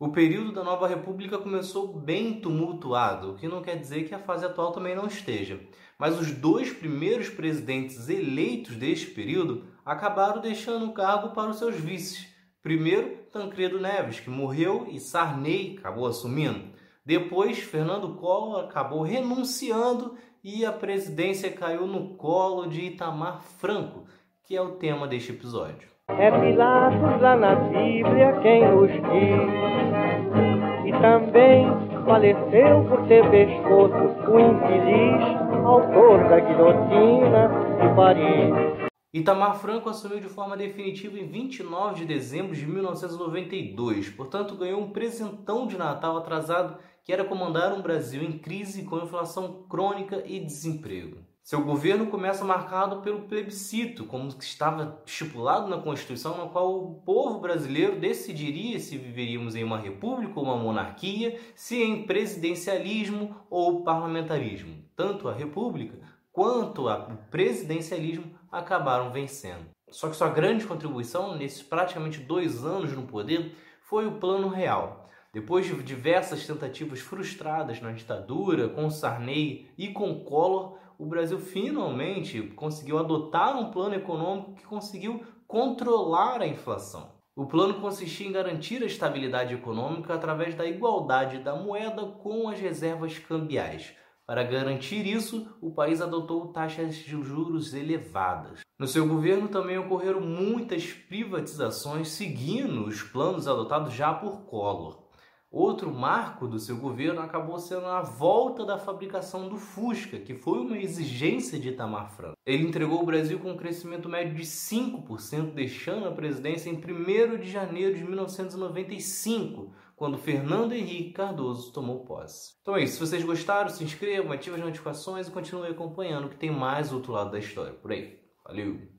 O período da nova república começou bem tumultuado, o que não quer dizer que a fase atual também não esteja. Mas os dois primeiros presidentes eleitos deste período acabaram deixando o cargo para os seus vices. Primeiro, Tancredo Neves, que morreu e Sarney acabou assumindo. Depois, Fernando Collor acabou renunciando e a presidência caiu no colo de Itamar Franco, que é o tema deste episódio. É Pilatos lá na Bíblia quem diz. E também faleceu por ter pescoço o infeliz autor da guilhotina de Paris. Itamar Franco assumiu de forma definitiva em 29 de dezembro de 1992, portanto ganhou um presentão de Natal atrasado que era comandar um Brasil em crise com inflação crônica e desemprego. Seu governo começa marcado pelo plebiscito, como estava estipulado na Constituição, na qual o povo brasileiro decidiria se viveríamos em uma república ou uma monarquia, se em presidencialismo ou parlamentarismo. Tanto a república quanto o presidencialismo acabaram vencendo. Só que sua grande contribuição nesses praticamente dois anos no poder foi o Plano Real. Depois de diversas tentativas frustradas na ditadura, com Sarney e com Collor, o Brasil finalmente conseguiu adotar um plano econômico que conseguiu controlar a inflação. O plano consistia em garantir a estabilidade econômica através da igualdade da moeda com as reservas cambiais. Para garantir isso, o país adotou taxas de juros elevadas. No seu governo também ocorreram muitas privatizações seguindo os planos adotados já por Collor. Outro marco do seu governo acabou sendo a volta da fabricação do Fusca, que foi uma exigência de Itamar Franco. Ele entregou o Brasil com um crescimento médio de 5%, deixando a presidência em 1 de janeiro de 1995, quando Fernando Henrique Cardoso tomou posse. Então é isso. Se vocês gostaram, se inscrevam, ativem as notificações e continuem acompanhando que tem mais outro lado da história por aí. Valeu!